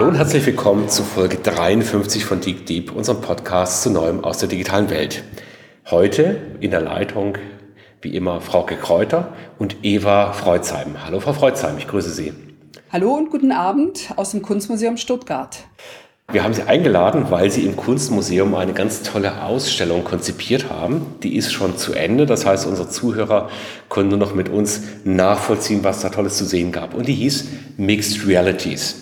Hallo und herzlich willkommen zu Folge 53 von Deep Deep, unserem Podcast zu Neuem aus der digitalen Welt. Heute in der Leitung wie immer Frauke Kräuter und Eva Freuzheim. Hallo Frau Freuzheim, ich grüße Sie. Hallo und guten Abend aus dem Kunstmuseum Stuttgart. Wir haben Sie eingeladen, weil Sie im Kunstmuseum eine ganz tolle Ausstellung konzipiert haben. Die ist schon zu Ende. Das heißt, unsere Zuhörer können nur noch mit uns nachvollziehen, was da Tolles zu sehen gab. Und die hieß Mixed Realities.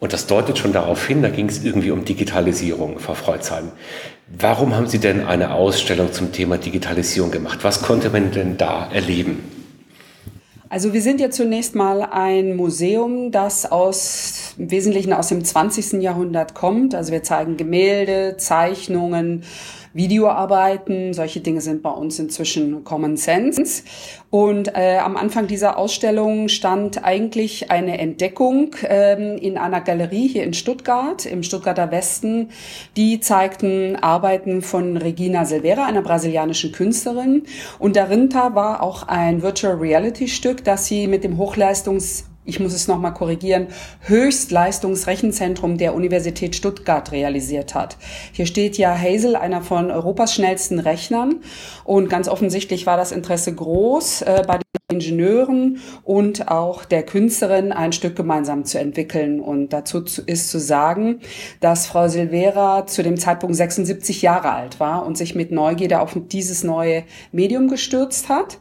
Und das deutet schon darauf hin, da ging es irgendwie um Digitalisierung, Frau Freuzheim. Warum haben Sie denn eine Ausstellung zum Thema Digitalisierung gemacht? Was konnte man denn da erleben? Also wir sind ja zunächst mal ein Museum, das aus im Wesentlichen aus dem 20. Jahrhundert kommt. Also wir zeigen Gemälde, Zeichnungen, Videoarbeiten. Solche Dinge sind bei uns inzwischen Common Sense. Und äh, am Anfang dieser Ausstellung stand eigentlich eine Entdeckung ähm, in einer Galerie hier in Stuttgart, im Stuttgarter Westen. Die zeigten Arbeiten von Regina Silveira, einer brasilianischen Künstlerin. Und darunter war auch ein Virtual Reality Stück, das sie mit dem Hochleistungs ich muss es nochmal korrigieren, Höchstleistungsrechenzentrum der Universität Stuttgart realisiert hat. Hier steht ja Hazel, einer von Europas schnellsten Rechnern. Und ganz offensichtlich war das Interesse groß äh, bei den Ingenieuren und auch der Künstlerin ein Stück gemeinsam zu entwickeln. Und dazu ist zu sagen, dass Frau Silvera zu dem Zeitpunkt 76 Jahre alt war und sich mit Neugierde auf dieses neue Medium gestürzt hat.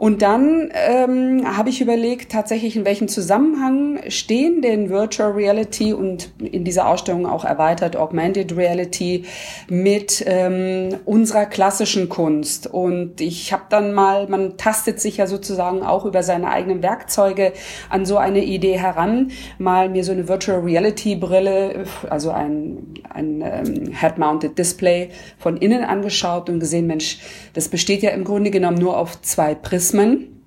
Und dann ähm, habe ich überlegt, tatsächlich in welchem Zusammenhang stehen denn Virtual Reality und in dieser Ausstellung auch erweitert Augmented Reality mit ähm, unserer klassischen Kunst. Und ich habe dann mal, man tastet sich ja sozusagen auch über seine eigenen Werkzeuge an so eine Idee heran, mal mir so eine Virtual Reality Brille, also ein, ein ähm, Head-Mounted Display von innen angeschaut und gesehen, Mensch, das besteht ja im Grunde genommen nur auf zwei Prismen Mechanismen,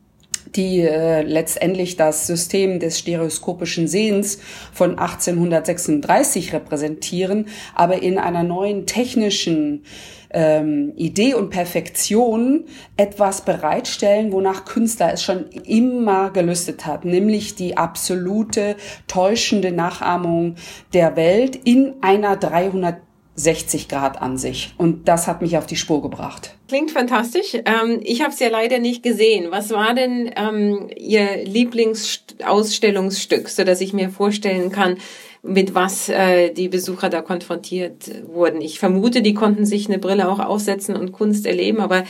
die äh, letztendlich das System des stereoskopischen Sehens von 1836 repräsentieren, aber in einer neuen technischen ähm, Idee und Perfektion etwas bereitstellen, wonach Künstler es schon immer gelüstet hat, nämlich die absolute täuschende Nachahmung der Welt in einer 300 60 Grad an sich. Und das hat mich auf die Spur gebracht. Klingt fantastisch. Ähm, ich habe es ja leider nicht gesehen. Was war denn ähm, Ihr Lieblingsausstellungsstück, so dass ich mir vorstellen kann, mit was äh, die Besucher da konfrontiert wurden? Ich vermute, die konnten sich eine Brille auch aufsetzen und Kunst erleben, aber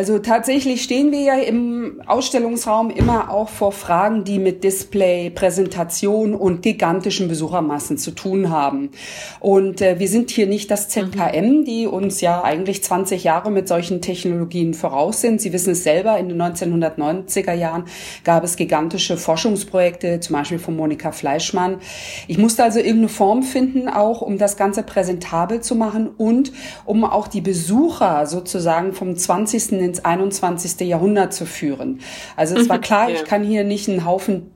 also tatsächlich stehen wir ja im Ausstellungsraum immer auch vor Fragen, die mit Display, Präsentation und gigantischen Besuchermassen zu tun haben. Und äh, wir sind hier nicht das ZKM, die uns ja eigentlich 20 Jahre mit solchen Technologien voraus sind. Sie wissen es selber, in den 1990er Jahren gab es gigantische Forschungsprojekte, zum Beispiel von Monika Fleischmann. Ich musste also irgendeine Form finden, auch um das Ganze präsentabel zu machen und um auch die Besucher sozusagen vom 20 ins 21. Jahrhundert zu führen. Also es war klar, ja. ich kann hier nicht einen Haufen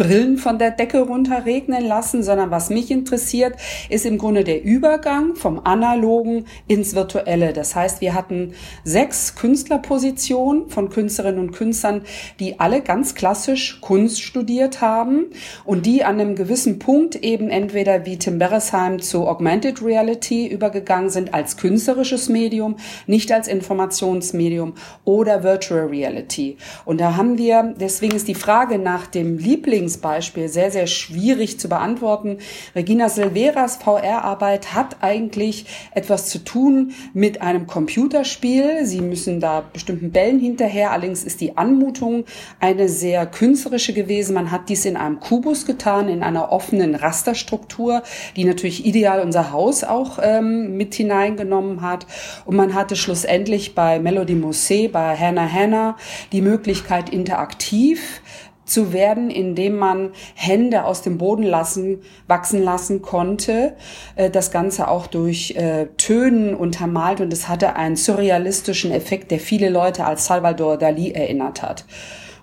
Brillen von der Decke runterregnen lassen, sondern was mich interessiert, ist im Grunde der Übergang vom Analogen ins Virtuelle. Das heißt, wir hatten sechs Künstlerpositionen von Künstlerinnen und Künstlern, die alle ganz klassisch Kunst studiert haben und die an einem gewissen Punkt eben entweder wie Tim Beresheim zu Augmented Reality übergegangen sind als künstlerisches Medium, nicht als Informationsmedium oder Virtual Reality. Und da haben wir, deswegen ist die Frage nach dem Lieblings Beispiel sehr, sehr schwierig zu beantworten. Regina Silveras VR-Arbeit hat eigentlich etwas zu tun mit einem Computerspiel. Sie müssen da bestimmten Bällen hinterher. Allerdings ist die Anmutung eine sehr künstlerische gewesen. Man hat dies in einem Kubus getan, in einer offenen Rasterstruktur, die natürlich ideal unser Haus auch ähm, mit hineingenommen hat. Und man hatte schlussendlich bei Melody Musset, bei Hannah Hannah die Möglichkeit, interaktiv zu werden, indem man Hände aus dem Boden lassen, wachsen lassen konnte. Äh, das Ganze auch durch äh, Tönen untermalt und es hatte einen surrealistischen Effekt, der viele Leute als Salvador Dali erinnert hat.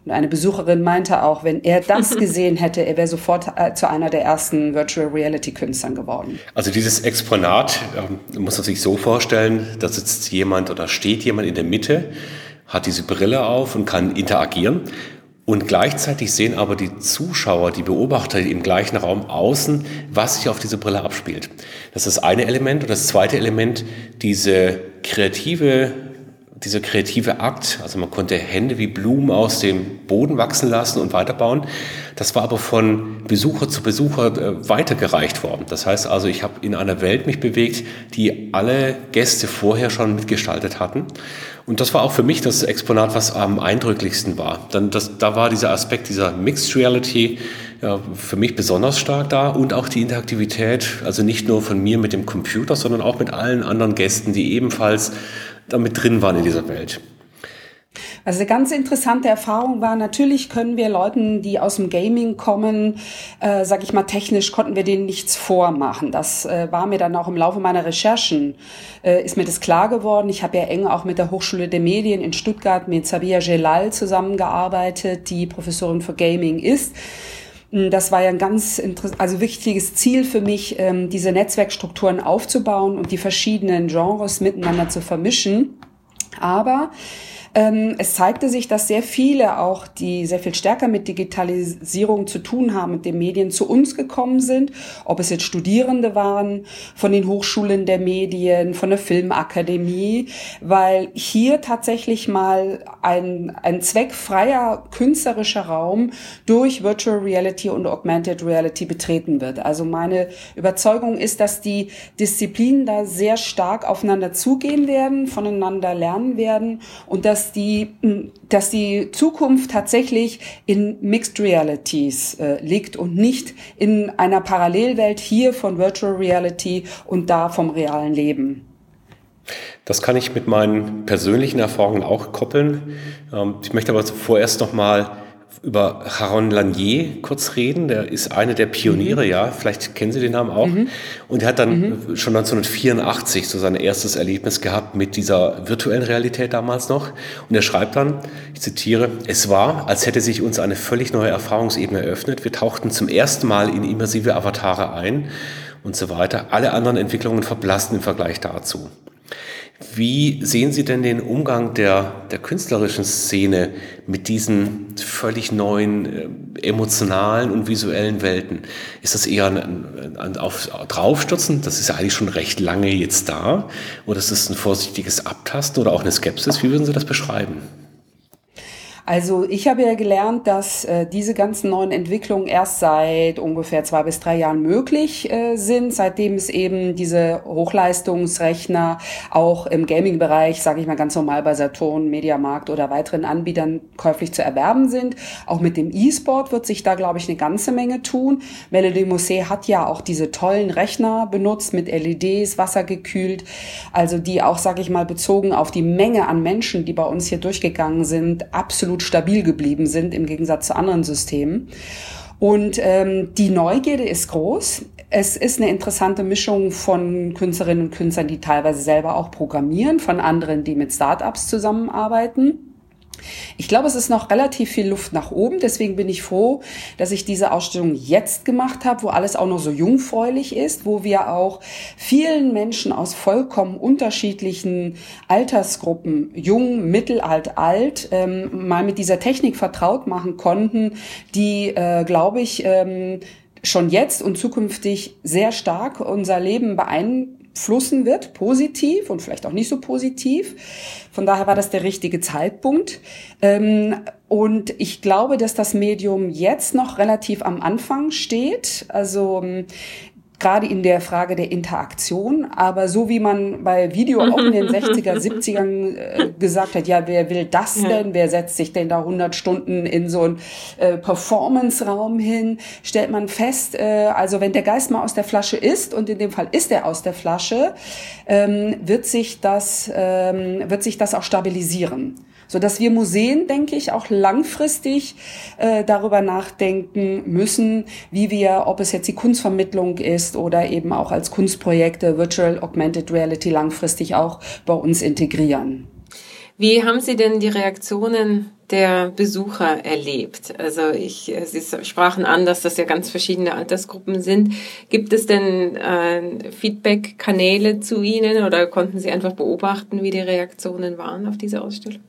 Und eine Besucherin meinte auch, wenn er das gesehen hätte, er wäre sofort äh, zu einer der ersten Virtual Reality Künstlern geworden. Also dieses Exponat ähm, muss man sich so vorstellen, da sitzt jemand oder steht jemand in der Mitte, hat diese Brille auf und kann interagieren. Und gleichzeitig sehen aber die Zuschauer, die Beobachter im gleichen Raum außen, was sich auf diese Brille abspielt. Das ist das eine Element. Und das zweite Element, diese kreative dieser kreative Akt, also man konnte Hände wie Blumen aus dem Boden wachsen lassen und weiterbauen, das war aber von Besucher zu Besucher äh, weitergereicht worden. Das heißt also, ich habe in einer Welt mich bewegt, die alle Gäste vorher schon mitgestaltet hatten. Und das war auch für mich das Exponat, was am eindrücklichsten war. Dann das, da war dieser Aspekt dieser Mixed Reality ja, für mich besonders stark da und auch die Interaktivität, also nicht nur von mir mit dem Computer, sondern auch mit allen anderen Gästen, die ebenfalls damit drin waren in dieser Welt. Also eine ganz interessante Erfahrung war, natürlich können wir Leuten, die aus dem Gaming kommen, äh, sag ich mal, technisch konnten wir denen nichts vormachen. Das äh, war mir dann auch im Laufe meiner Recherchen, äh, ist mir das klar geworden. Ich habe ja eng auch mit der Hochschule der Medien in Stuttgart mit Sabia Gelal zusammengearbeitet, die Professorin für Gaming ist. Hm, das war ja ein ganz also wichtiges Ziel für mich, ähm, diese Netzwerkstrukturen aufzubauen und die verschiedenen Genres miteinander zu vermischen. Aber es zeigte sich, dass sehr viele auch, die sehr viel stärker mit Digitalisierung zu tun haben, mit den Medien zu uns gekommen sind, ob es jetzt Studierende waren von den Hochschulen der Medien, von der Filmakademie, weil hier tatsächlich mal ein, ein zweckfreier künstlerischer Raum durch Virtual Reality und Augmented Reality betreten wird. Also meine Überzeugung ist, dass die Disziplinen da sehr stark aufeinander zugehen werden, voneinander lernen werden und dass die, dass die Zukunft tatsächlich in Mixed Realities äh, liegt und nicht in einer Parallelwelt hier von Virtual Reality und da vom realen Leben. Das kann ich mit meinen persönlichen Erfahrungen auch koppeln. Ähm, ich möchte aber vorerst noch mal über Haron Lanier kurz reden. Der ist einer der Pioniere, mhm. ja, vielleicht kennen Sie den Namen auch. Mhm. Und er hat dann mhm. schon 1984 so sein erstes Erlebnis gehabt mit dieser virtuellen Realität damals noch. Und er schreibt dann, ich zitiere, es war, als hätte sich uns eine völlig neue Erfahrungsebene eröffnet. Wir tauchten zum ersten Mal in immersive Avatare ein und so weiter. Alle anderen Entwicklungen verblassten im Vergleich dazu. Wie sehen Sie denn den Umgang der, der künstlerischen Szene mit diesen völlig neuen äh, emotionalen und visuellen Welten? Ist das eher ein, ein auf, draufstürzen? Das ist ja eigentlich schon recht lange jetzt da. Oder ist es ein vorsichtiges Abtasten oder auch eine Skepsis? Wie würden Sie das beschreiben? Also ich habe ja gelernt, dass äh, diese ganzen neuen Entwicklungen erst seit ungefähr zwei bis drei Jahren möglich äh, sind, seitdem es eben diese Hochleistungsrechner auch im Gaming-Bereich, sage ich mal ganz normal bei Saturn, Mediamarkt oder weiteren Anbietern käuflich zu erwerben sind. Auch mit dem E-Sport wird sich da, glaube ich, eine ganze Menge tun. Melody Musée hat ja auch diese tollen Rechner benutzt mit LEDs, wassergekühlt, also die auch, sage ich mal, bezogen auf die Menge an Menschen, die bei uns hier durchgegangen sind, absolut absolut stabil geblieben sind im Gegensatz zu anderen Systemen. Und ähm, die Neugierde ist groß. Es ist eine interessante Mischung von Künstlerinnen und Künstlern, die teilweise selber auch programmieren, von anderen, die mit Startups zusammenarbeiten. Ich glaube, es ist noch relativ viel Luft nach oben. Deswegen bin ich froh, dass ich diese Ausstellung jetzt gemacht habe, wo alles auch noch so jungfräulich ist, wo wir auch vielen Menschen aus vollkommen unterschiedlichen Altersgruppen, jung, mittelalt, alt, ähm, mal mit dieser Technik vertraut machen konnten, die, äh, glaube ich, ähm, schon jetzt und zukünftig sehr stark unser Leben beeinflussen flussen wird, positiv und vielleicht auch nicht so positiv. Von daher war das der richtige Zeitpunkt. Ähm, und ich glaube, dass das Medium jetzt noch relativ am Anfang steht. Also ähm, gerade in der Frage der Interaktion. Aber so wie man bei Video auch in den 60er, 70ern äh, gesagt hat, ja, wer will das ja. denn? Wer setzt sich denn da 100 Stunden in so einen äh, Performance-Raum hin? Stellt man fest, äh, also wenn der Geist mal aus der Flasche ist, und in dem Fall ist er aus der Flasche, ähm, wird sich das, ähm, wird sich das auch stabilisieren so dass wir Museen, denke ich, auch langfristig äh, darüber nachdenken müssen, wie wir, ob es jetzt die Kunstvermittlung ist oder eben auch als Kunstprojekte Virtual Augmented Reality langfristig auch bei uns integrieren. Wie haben Sie denn die Reaktionen der Besucher erlebt? Also ich, Sie sprachen an, dass das ja ganz verschiedene Altersgruppen sind. Gibt es denn äh, Feedback-Kanäle zu Ihnen oder konnten Sie einfach beobachten, wie die Reaktionen waren auf diese Ausstellung?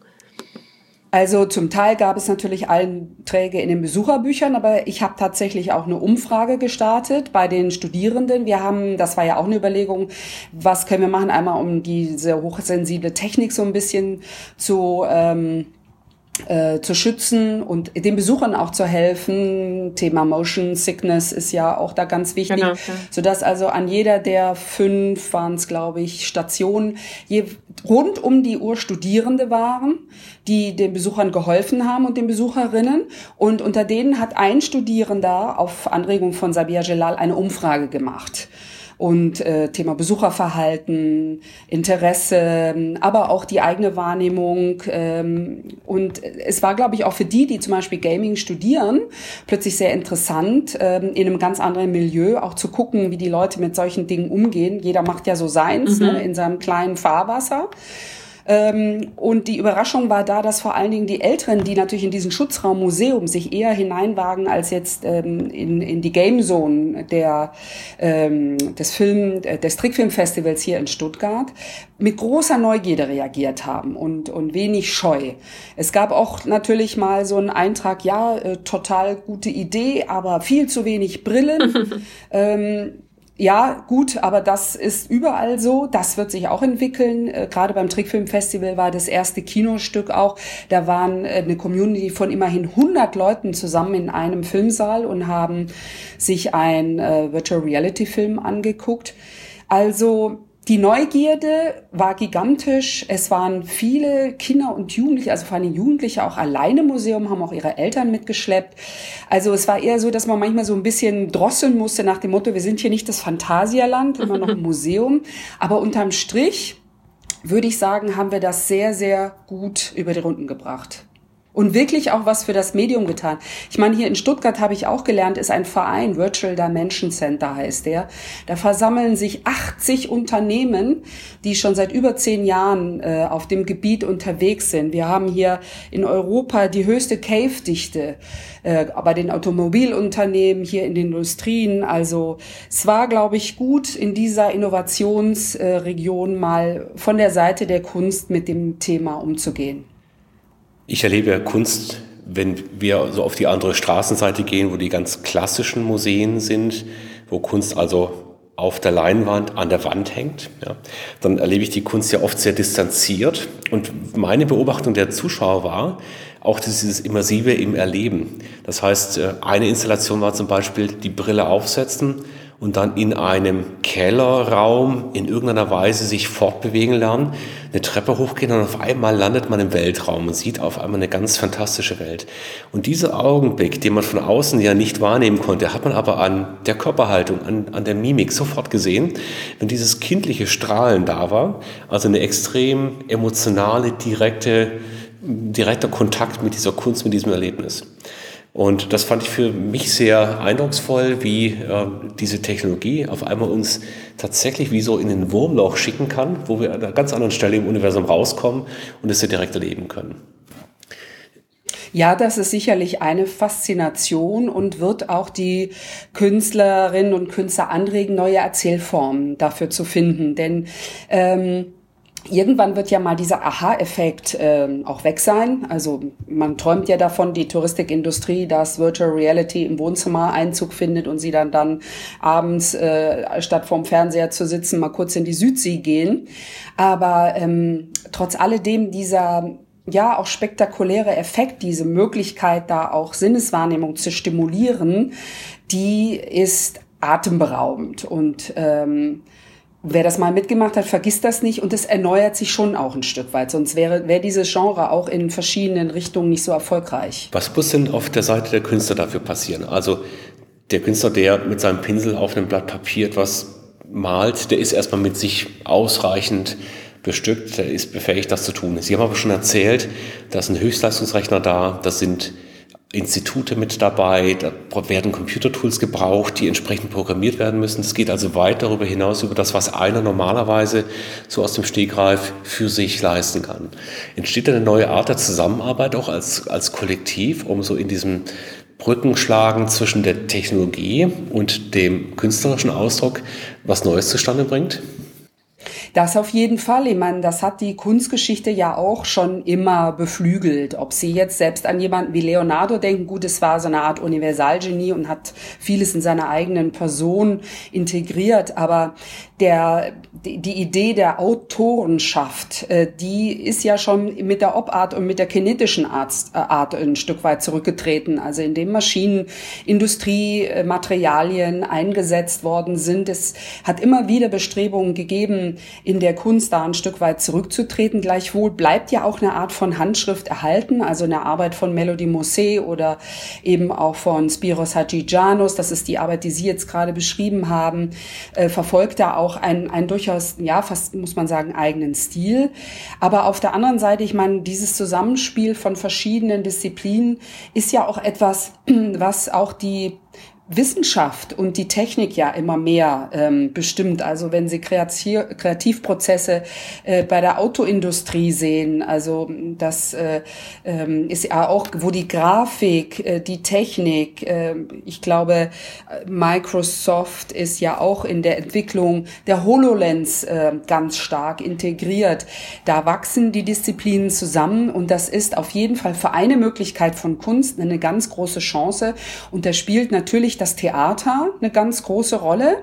Also zum Teil gab es natürlich Einträge in den Besucherbüchern, aber ich habe tatsächlich auch eine Umfrage gestartet bei den Studierenden. Wir haben, das war ja auch eine Überlegung, was können wir machen, einmal um diese hochsensible Technik so ein bisschen zu ähm, äh, zu schützen und den Besuchern auch zu helfen. Thema Motion Sickness ist ja auch da ganz wichtig, genau, ja. sodass also an jeder der fünf waren es, glaube ich, Stationen je, rund um die Uhr Studierende waren, die den Besuchern geholfen haben und den Besucherinnen. Und unter denen hat ein Studierender auf Anregung von Sabia Jelal eine Umfrage gemacht und äh, Thema Besucherverhalten, Interesse, aber auch die eigene Wahrnehmung. Ähm, und es war, glaube ich, auch für die, die zum Beispiel Gaming studieren, plötzlich sehr interessant, ähm, in einem ganz anderen Milieu auch zu gucken, wie die Leute mit solchen Dingen umgehen. Jeder macht ja so seins mhm. ne, in seinem kleinen Fahrwasser. Ähm, und die Überraschung war da, dass vor allen Dingen die Älteren, die natürlich in diesen Schutzraum Museum sich eher hineinwagen als jetzt ähm, in, in die Game Zone der, ähm, des Film, äh, des Trickfilmfestivals hier in Stuttgart, mit großer Neugierde reagiert haben und, und wenig Scheu. Es gab auch natürlich mal so einen Eintrag, ja, äh, total gute Idee, aber viel zu wenig Brillen. ähm, ja, gut, aber das ist überall so. Das wird sich auch entwickeln. Äh, gerade beim Trickfilmfestival war das erste Kinostück auch. Da waren äh, eine Community von immerhin 100 Leuten zusammen in einem Filmsaal und haben sich ein äh, Virtual Reality Film angeguckt. Also die Neugierde war gigantisch. Es waren viele Kinder und Jugendliche, also vor allem Jugendliche auch alleine im Museum, haben auch ihre Eltern mitgeschleppt. Also es war eher so, dass man manchmal so ein bisschen drosseln musste nach dem Motto, wir sind hier nicht das Phantasialand, immer noch ein Museum. Aber unterm Strich würde ich sagen, haben wir das sehr, sehr gut über die Runden gebracht und wirklich auch was für das Medium getan. Ich meine, hier in Stuttgart habe ich auch gelernt, ist ein Verein, Virtual Dimension Center heißt der. Da versammeln sich 80 Unternehmen, die schon seit über zehn Jahren äh, auf dem Gebiet unterwegs sind. Wir haben hier in Europa die höchste Cave-Dichte äh, bei den Automobilunternehmen, hier in den Industrien. Also es war, glaube ich, gut, in dieser Innovationsregion mal von der Seite der Kunst mit dem Thema umzugehen. Ich erlebe Kunst, wenn wir so auf die andere Straßenseite gehen, wo die ganz klassischen Museen sind, wo Kunst also auf der Leinwand an der Wand hängt, ja, dann erlebe ich die Kunst ja oft sehr distanziert. Und meine Beobachtung der Zuschauer war, auch dieses Immersive im Erleben. Das heißt, äh, eine Installation war zum Beispiel die Brille aufsetzen und dann in einem Kellerraum in irgendeiner Weise sich fortbewegen lernen, eine Treppe hochgehen und auf einmal landet man im Weltraum und sieht auf einmal eine ganz fantastische Welt. Und dieser Augenblick, den man von außen ja nicht wahrnehmen konnte, hat man aber an der Körperhaltung, an, an der Mimik sofort gesehen, wenn dieses kindliche Strahlen da war, also eine extrem emotionale, direkte, direkter Kontakt mit dieser Kunst, mit diesem Erlebnis. Und das fand ich für mich sehr eindrucksvoll, wie äh, diese Technologie auf einmal uns tatsächlich wie so in den Wurmloch schicken kann, wo wir an einer ganz anderen Stelle im Universum rauskommen und es direkt erleben können. Ja, das ist sicherlich eine Faszination und wird auch die Künstlerinnen und Künstler anregen, neue Erzählformen dafür zu finden. Denn ähm, Irgendwann wird ja mal dieser Aha-Effekt äh, auch weg sein. Also man träumt ja davon, die Touristikindustrie, dass Virtual Reality im Wohnzimmer Einzug findet und sie dann dann abends äh, statt vorm Fernseher zu sitzen mal kurz in die Südsee gehen. Aber ähm, trotz alledem dieser ja auch spektakuläre Effekt, diese Möglichkeit da auch Sinneswahrnehmung zu stimulieren, die ist atemberaubend und ähm, wer das mal mitgemacht hat, vergisst das nicht und es erneuert sich schon auch ein Stück weit. Sonst wäre, wäre dieses Genre auch in verschiedenen Richtungen nicht so erfolgreich. Was muss denn auf der Seite der Künstler dafür passieren? Also der Künstler, der mit seinem Pinsel auf einem Blatt Papier etwas malt, der ist erstmal mit sich ausreichend bestückt, der ist befähigt, das zu tun. Sie haben aber schon erzählt, da ist ein Höchstleistungsrechner da, das sind Institute mit dabei, da werden Computertools gebraucht, die entsprechend programmiert werden müssen. Das geht also weit darüber hinaus, über das, was einer normalerweise so aus dem Stegreif für sich leisten kann. Entsteht eine neue Art der Zusammenarbeit auch als, als Kollektiv, um so in diesem Brückenschlagen zwischen der Technologie und dem künstlerischen Ausdruck was Neues zustande bringt? Das auf jeden Fall. Ich meine, das hat die Kunstgeschichte ja auch schon immer beflügelt. Ob Sie jetzt selbst an jemanden wie Leonardo denken, gut, es war so eine Art Universalgenie und hat vieles in seiner eigenen Person integriert. Aber der, die Idee der Autorenschaft, äh, die ist ja schon mit der Obart und mit der kinetischen Art, äh, Art ein Stück weit zurückgetreten. Also indem Maschinen, Industrie, äh, Materialien eingesetzt worden sind. Es hat immer wieder Bestrebungen gegeben, in der Kunst da ein Stück weit zurückzutreten. Gleichwohl bleibt ja auch eine Art von Handschrift erhalten, also eine Arbeit von Melody Mosse oder eben auch von Spiros Hadjijanos. Das ist die Arbeit, die Sie jetzt gerade beschrieben haben, äh, verfolgt da auch ein, ein durchaus, ja, fast muss man sagen, eigenen Stil. Aber auf der anderen Seite, ich meine, dieses Zusammenspiel von verschiedenen Disziplinen ist ja auch etwas, was auch die Wissenschaft und die Technik ja immer mehr ähm, bestimmt. Also wenn Sie Kreativ Kreativprozesse äh, bei der Autoindustrie sehen, also das äh, ähm, ist ja auch, wo die Grafik, äh, die Technik, äh, ich glaube, Microsoft ist ja auch in der Entwicklung der HoloLens äh, ganz stark integriert. Da wachsen die Disziplinen zusammen und das ist auf jeden Fall für eine Möglichkeit von Kunst eine ganz große Chance. Und da spielt natürlich das Theater eine ganz große Rolle.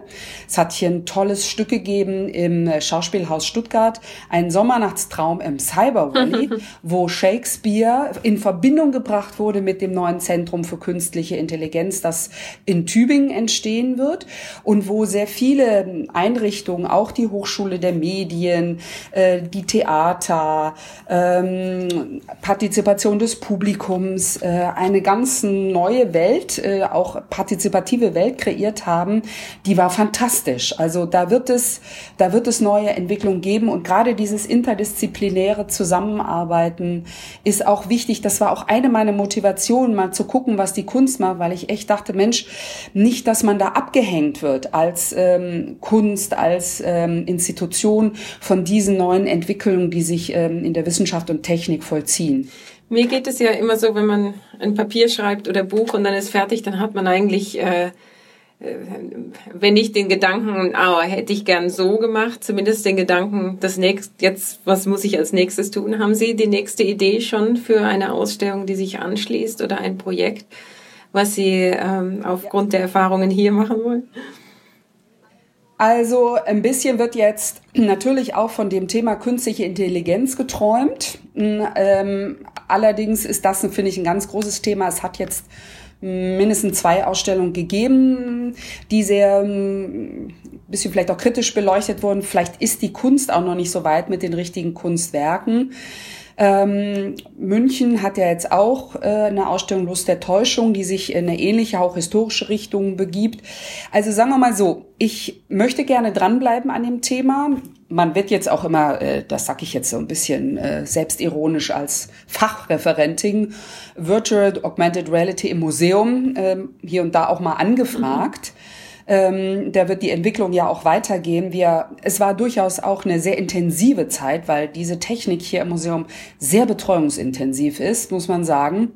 Es hat hier ein tolles Stück gegeben im Schauspielhaus Stuttgart, ein Sommernachtstraum im Cyber Valley, wo Shakespeare in Verbindung gebracht wurde mit dem neuen Zentrum für künstliche Intelligenz, das in Tübingen entstehen wird und wo sehr viele Einrichtungen, auch die Hochschule der Medien, äh, die Theater, ähm, Partizipation des Publikums, äh, eine ganz neue Welt, äh, auch Partizipation partizipative Welt kreiert haben, die war fantastisch. Also da wird es, da wird es neue Entwicklungen geben und gerade dieses interdisziplinäre Zusammenarbeiten ist auch wichtig. Das war auch eine meiner Motivationen, mal zu gucken, was die Kunst macht, weil ich echt dachte, Mensch, nicht, dass man da abgehängt wird als ähm, Kunst, als ähm, Institution von diesen neuen Entwicklungen, die sich ähm, in der Wissenschaft und Technik vollziehen. Mir geht es ja immer so, wenn man ein Papier schreibt oder Buch und dann ist fertig, dann hat man eigentlich, äh, äh, wenn nicht den Gedanken, ah, hätte ich gern so gemacht, zumindest den Gedanken, das nächste, jetzt, was muss ich als nächstes tun? Haben Sie die nächste Idee schon für eine Ausstellung, die sich anschließt oder ein Projekt, was Sie ähm, aufgrund der Erfahrungen hier machen wollen? Also ein bisschen wird jetzt natürlich auch von dem Thema künstliche Intelligenz geträumt. Ähm, allerdings ist das, finde ich, ein ganz großes Thema. Es hat jetzt mindestens zwei Ausstellungen gegeben, die sehr ein bisschen vielleicht auch kritisch beleuchtet wurden. Vielleicht ist die Kunst auch noch nicht so weit mit den richtigen Kunstwerken. Ähm, München hat ja jetzt auch äh, eine Ausstellung Lust der Täuschung, die sich in eine ähnliche, auch historische Richtung begibt. Also sagen wir mal so, ich möchte gerne dranbleiben an dem Thema. Man wird jetzt auch immer, äh, das sage ich jetzt so ein bisschen äh, selbstironisch als Fachreferentin, Virtual Augmented Reality im Museum äh, hier und da auch mal angefragt. Mhm ähm, da wird die Entwicklung ja auch weitergehen. Wir, es war durchaus auch eine sehr intensive Zeit, weil diese Technik hier im Museum sehr betreuungsintensiv ist, muss man sagen.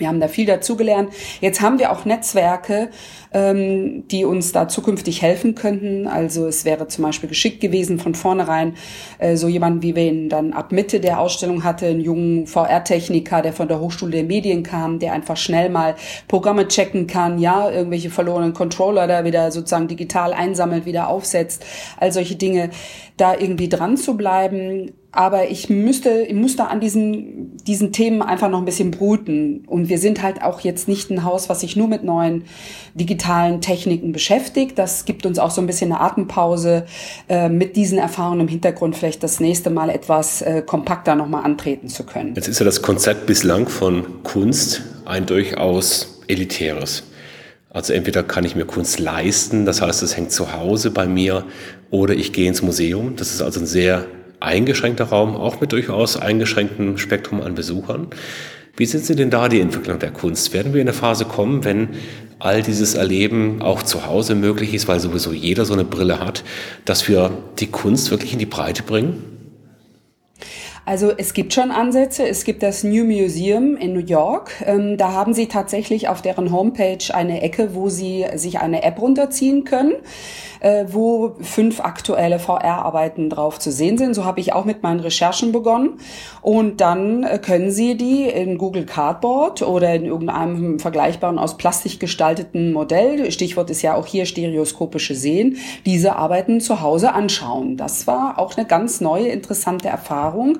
Wir haben da viel dazugelernt. Jetzt haben wir auch Netzwerke, ähm, die uns da zukünftig helfen könnten. Also es wäre zum Beispiel geschickt gewesen, von vornherein äh, so jemanden, wie wir ihn dann ab Mitte der Ausstellung hatte, einen jungen VR-Techniker, der von der Hochschule der Medien kam, der einfach schnell mal Programme checken kann, ja, irgendwelche verlorenen Controller da wieder sozusagen digital einsammelt, wieder aufsetzt, all solche Dinge, da irgendwie dran zu bleiben aber ich müsste, ich muss da an diesen, diesen Themen einfach noch ein bisschen brüten. Und wir sind halt auch jetzt nicht ein Haus, was sich nur mit neuen digitalen Techniken beschäftigt. Das gibt uns auch so ein bisschen eine Atempause, äh, mit diesen Erfahrungen im Hintergrund vielleicht das nächste Mal etwas äh, kompakter nochmal antreten zu können. Jetzt ist ja das Konzept bislang von Kunst ein durchaus elitäres. Also entweder kann ich mir Kunst leisten, das heißt, es hängt zu Hause bei mir, oder ich gehe ins Museum. Das ist also ein sehr eingeschränkter Raum, auch mit durchaus eingeschränktem Spektrum an Besuchern. Wie sind Sie denn da die Entwicklung der Kunst? Werden wir in eine Phase kommen, wenn all dieses Erleben auch zu Hause möglich ist, weil sowieso jeder so eine Brille hat, dass wir die Kunst wirklich in die Breite bringen? Also es gibt schon Ansätze. Es gibt das New Museum in New York. Ähm, da haben sie tatsächlich auf deren Homepage eine Ecke, wo sie sich eine App runterziehen können äh, wo fünf aktuelle VR-Arbeiten drauf zu sehen sind. So habe ich auch mit meinen Recherchen begonnen. Und dann äh, können Sie die in Google Cardboard oder in irgendeinem vergleichbaren aus Plastik gestalteten Modell, Stichwort ist ja auch hier stereoskopische Sehen, diese Arbeiten zu Hause anschauen. Das war auch eine ganz neue, interessante Erfahrung.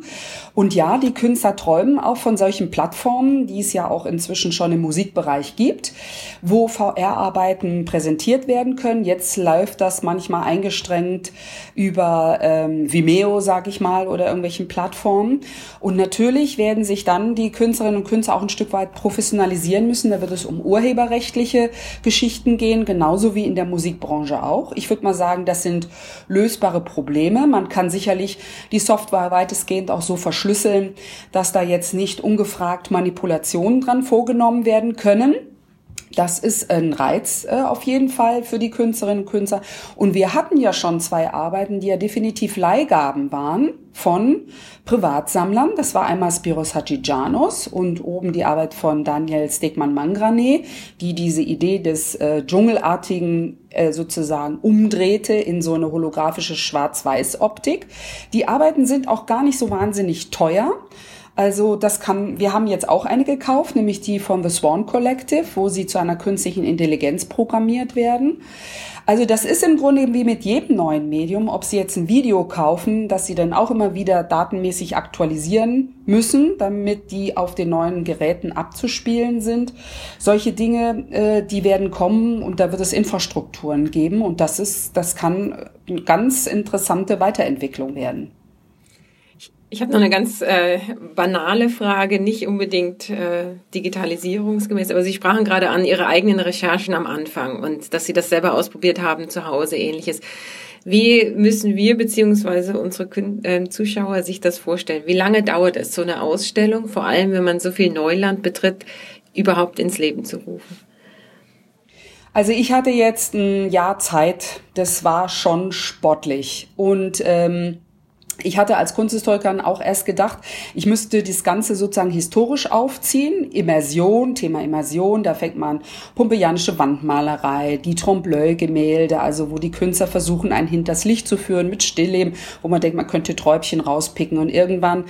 Und ja, die Künstler träumen auch von solchen Plattformen, die es ja auch inzwischen schon im Musikbereich gibt, wo VR-Arbeiten präsentiert werden können. Jetzt läuft das manchmal eingestrengt über ähm, Vimeo, sag ich mal, oder irgendwelchen Plattformen. Und natürlich werden sich dann die Künstlerinnen und Künstler auch ein Stück weit professionalisieren müssen. Da wird es um urheberrechtliche Geschichten gehen, genauso wie in der Musikbranche auch. Ich würde mal sagen, das sind lösbare Probleme. Man kann sicherlich die Software weitestgehend auch so verschlüsseln, dass da jetzt nicht ungefragt Manipulationen dran vorgenommen werden können. Das ist ein Reiz äh, auf jeden Fall für die Künstlerinnen und Künstler. Und wir hatten ja schon zwei Arbeiten, die ja definitiv Leihgaben waren von Privatsammlern. Das war einmal Spiros Hadjijanos und oben die Arbeit von Daniel Stegman-Mangrane, die diese Idee des äh, Dschungelartigen äh, sozusagen umdrehte in so eine holographische Schwarz-Weiß-Optik. Die Arbeiten sind auch gar nicht so wahnsinnig teuer. Also das kann, wir haben jetzt auch eine gekauft, nämlich die von The Swan Collective, wo sie zu einer künstlichen Intelligenz programmiert werden. Also das ist im Grunde wie mit jedem neuen Medium, ob Sie jetzt ein Video kaufen, das Sie dann auch immer wieder datenmäßig aktualisieren müssen, damit die auf den neuen Geräten abzuspielen sind. Solche Dinge, äh, die werden kommen und da wird es Infrastrukturen geben und das ist, das kann eine ganz interessante Weiterentwicklung werden. Ich habe noch eine ganz äh, banale Frage, nicht unbedingt äh, digitalisierungsgemäß, aber Sie sprachen gerade an Ihre eigenen Recherchen am Anfang und dass Sie das selber ausprobiert haben zu Hause, ähnliches. Wie müssen wir beziehungsweise unsere äh, Zuschauer sich das vorstellen? Wie lange dauert es, so eine Ausstellung, vor allem wenn man so viel Neuland betritt, überhaupt ins Leben zu rufen? Also ich hatte jetzt ein Jahr Zeit, das war schon sportlich und ähm, ich hatte als Kunsthistorikerin auch erst gedacht, ich müsste das Ganze sozusagen historisch aufziehen. Immersion, Thema Immersion, da fängt man pompeianische Wandmalerei, die Trompe-l'œil-Gemälde, also wo die Künstler versuchen, ein hinters Licht zu führen mit Stillleben, wo man denkt, man könnte Träubchen rauspicken. Und irgendwann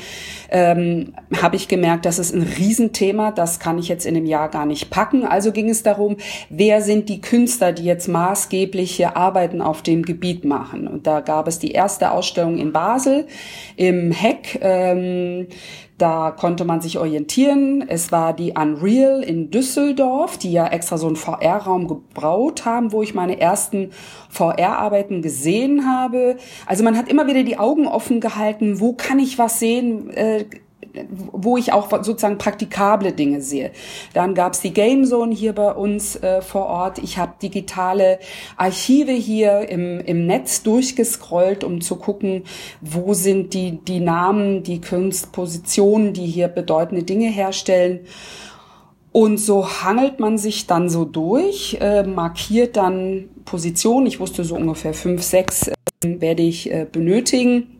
ähm, habe ich gemerkt, das ist ein Riesenthema, das kann ich jetzt in einem Jahr gar nicht packen. Also ging es darum, wer sind die Künstler, die jetzt maßgebliche Arbeiten auf dem Gebiet machen. Und da gab es die erste Ausstellung in Basel, im Heck. Ähm, da konnte man sich orientieren. Es war die Unreal in Düsseldorf, die ja extra so einen VR-Raum gebraut haben, wo ich meine ersten VR-Arbeiten gesehen habe. Also man hat immer wieder die Augen offen gehalten, wo kann ich was sehen? Äh, wo ich auch sozusagen praktikable Dinge sehe. Dann gab es die Game Zone hier bei uns äh, vor Ort. Ich habe digitale Archive hier im, im Netz durchgescrollt, um zu gucken, wo sind die, die Namen, die Kunstpositionen, die hier bedeutende Dinge herstellen. Und so hangelt man sich dann so durch, äh, markiert dann Positionen. Ich wusste so ungefähr fünf, sechs äh, werde ich äh, benötigen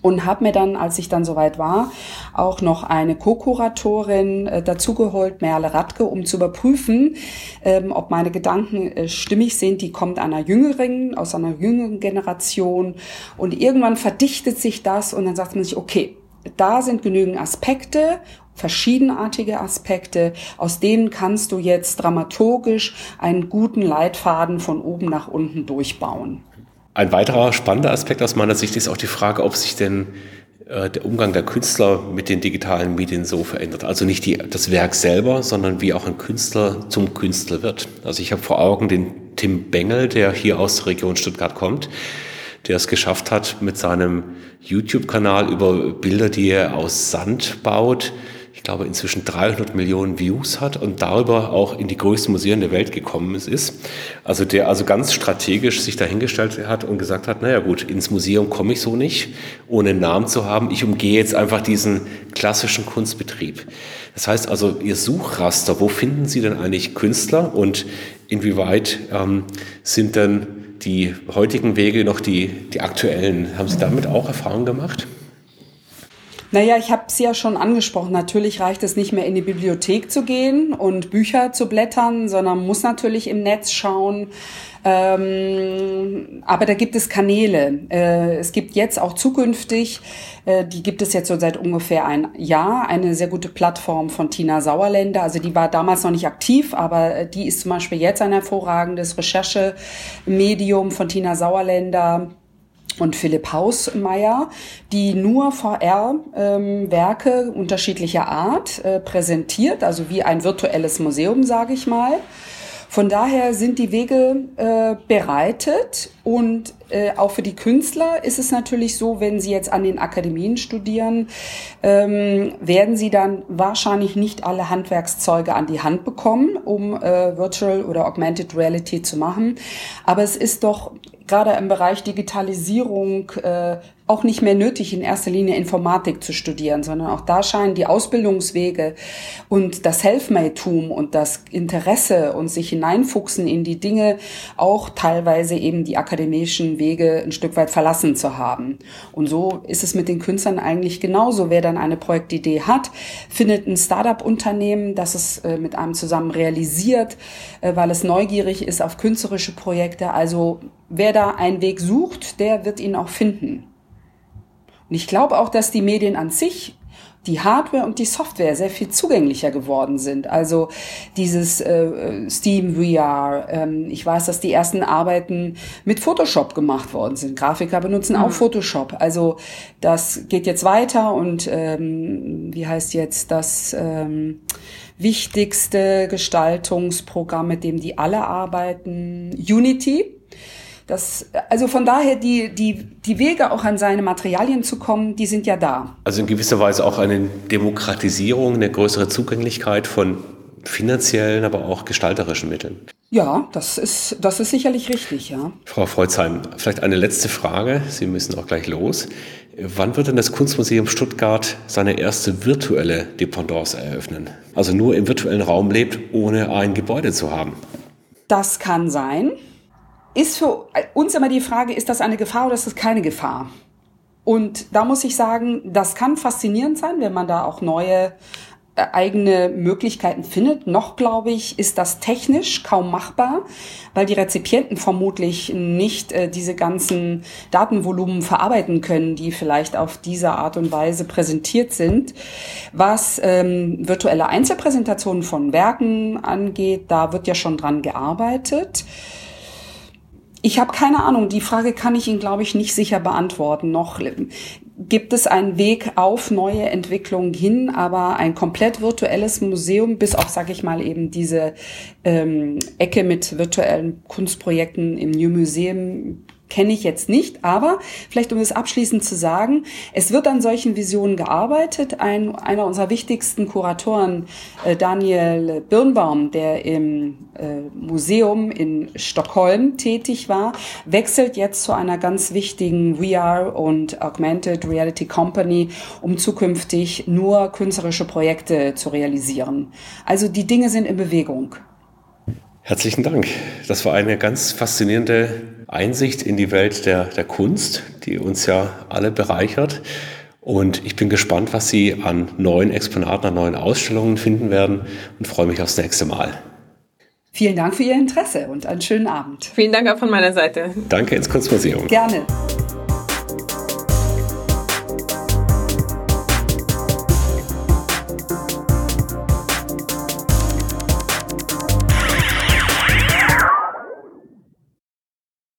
und habe mir dann, als ich dann soweit war, auch noch eine Co-Kuratorin äh, dazugeholt, Merle Radke, um zu überprüfen, ähm, ob meine Gedanken äh, stimmig sind. Die kommt einer jüngeren, aus einer jüngeren Generation und irgendwann verdichtet sich das und dann sagt man sich, okay, da sind genügend Aspekte verschiedenartige Aspekte, aus denen kannst du jetzt dramaturgisch einen guten Leitfaden von oben nach unten durchbauen. Ein weiterer spannender Aspekt aus meiner Sicht ist auch die Frage, ob sich denn äh, der Umgang der Künstler mit den digitalen Medien so verändert. Also nicht die, das Werk selber, sondern wie auch ein Künstler zum Künstler wird. Also ich habe vor Augen den Tim Bengel, der hier aus der Region Stuttgart kommt, der es geschafft hat, mit seinem YouTube-Kanal über Bilder, die er aus Sand baut, ich glaube, inzwischen 300 Millionen Views hat und darüber auch in die größten Museen der Welt gekommen ist. Also der also ganz strategisch sich dahingestellt hat und gesagt hat, naja gut, ins Museum komme ich so nicht, ohne einen Namen zu haben. Ich umgehe jetzt einfach diesen klassischen Kunstbetrieb. Das heißt also, Ihr Suchraster, wo finden Sie denn eigentlich Künstler und inwieweit ähm, sind denn die heutigen Wege noch die, die aktuellen? Haben Sie damit auch Erfahrungen gemacht? Naja, ich habe es ja schon angesprochen. Natürlich reicht es nicht mehr in die Bibliothek zu gehen und Bücher zu blättern, sondern muss natürlich im Netz schauen. Ähm, aber da gibt es Kanäle. Äh, es gibt jetzt auch zukünftig, äh, die gibt es jetzt so seit ungefähr ein Jahr, eine sehr gute Plattform von Tina Sauerländer. Also die war damals noch nicht aktiv, aber äh, die ist zum Beispiel jetzt ein hervorragendes Recherchemedium von Tina Sauerländer und Philipp Hausmeier, die nur VR-Werke ähm, unterschiedlicher Art äh, präsentiert, also wie ein virtuelles Museum, sage ich mal. Von daher sind die Wege äh, bereitet und äh, auch für die Künstler ist es natürlich so, wenn sie jetzt an den Akademien studieren, ähm, werden sie dann wahrscheinlich nicht alle Handwerkszeuge an die Hand bekommen, um äh, Virtual oder Augmented Reality zu machen. Aber es ist doch gerade im Bereich Digitalisierung äh, auch nicht mehr nötig, in erster Linie Informatik zu studieren, sondern auch da scheinen die Ausbildungswege und das Selfmade-Tum und das Interesse und sich hineinfuchsen in die Dinge auch teilweise eben die akademischen Wege ein Stück weit verlassen zu haben. Und so ist es mit den Künstlern eigentlich genauso. Wer dann eine Projektidee hat, findet ein Startup-Unternehmen, das es äh, mit einem zusammen realisiert, äh, weil es neugierig ist auf künstlerische Projekte. Also wer da einen Weg sucht, der wird ihn auch finden. Und ich glaube auch, dass die Medien an sich die Hardware und die Software sehr viel zugänglicher geworden sind. Also dieses äh, Steam VR. Ähm, ich weiß, dass die ersten Arbeiten mit Photoshop gemacht worden sind. Grafiker benutzen mhm. auch Photoshop. Also das geht jetzt weiter und ähm, wie heißt jetzt das ähm, wichtigste Gestaltungsprogramm, mit dem die alle arbeiten? Unity. Das, also von daher, die, die, die Wege auch an seine Materialien zu kommen, die sind ja da. Also in gewisser Weise auch eine Demokratisierung, eine größere Zugänglichkeit von finanziellen, aber auch gestalterischen Mitteln. Ja, das ist, das ist sicherlich richtig, ja. Frau Freuzheim, vielleicht eine letzte Frage. Sie müssen auch gleich los. Wann wird denn das Kunstmuseum Stuttgart seine erste virtuelle Dependance eröffnen? Also nur im virtuellen Raum lebt, ohne ein Gebäude zu haben? Das kann sein ist für uns immer die Frage, ist das eine Gefahr oder ist das keine Gefahr? Und da muss ich sagen, das kann faszinierend sein, wenn man da auch neue äh, eigene Möglichkeiten findet. Noch, glaube ich, ist das technisch kaum machbar, weil die Rezipienten vermutlich nicht äh, diese ganzen Datenvolumen verarbeiten können, die vielleicht auf diese Art und Weise präsentiert sind. Was ähm, virtuelle Einzelpräsentationen von Werken angeht, da wird ja schon dran gearbeitet. Ich habe keine Ahnung. Die Frage kann ich Ihnen, glaube ich, nicht sicher beantworten. Noch gibt es einen Weg auf neue Entwicklungen hin, aber ein komplett virtuelles Museum, bis auf, sage ich mal, eben diese ähm, Ecke mit virtuellen Kunstprojekten im New Museum kenne ich jetzt nicht, aber vielleicht um es abschließend zu sagen, es wird an solchen Visionen gearbeitet. Ein, einer unserer wichtigsten Kuratoren, äh, Daniel Birnbaum, der im äh, Museum in Stockholm tätig war, wechselt jetzt zu einer ganz wichtigen VR und Augmented Reality Company, um zukünftig nur künstlerische Projekte zu realisieren. Also die Dinge sind in Bewegung. Herzlichen Dank. Das war eine ganz faszinierende Einsicht in die Welt der, der Kunst, die uns ja alle bereichert. Und ich bin gespannt, was Sie an neuen Exponaten, an neuen Ausstellungen finden werden und freue mich aufs nächste Mal. Vielen Dank für Ihr Interesse und einen schönen Abend. Vielen Dank auch von meiner Seite. Danke ins Kunstmuseum. Gerne.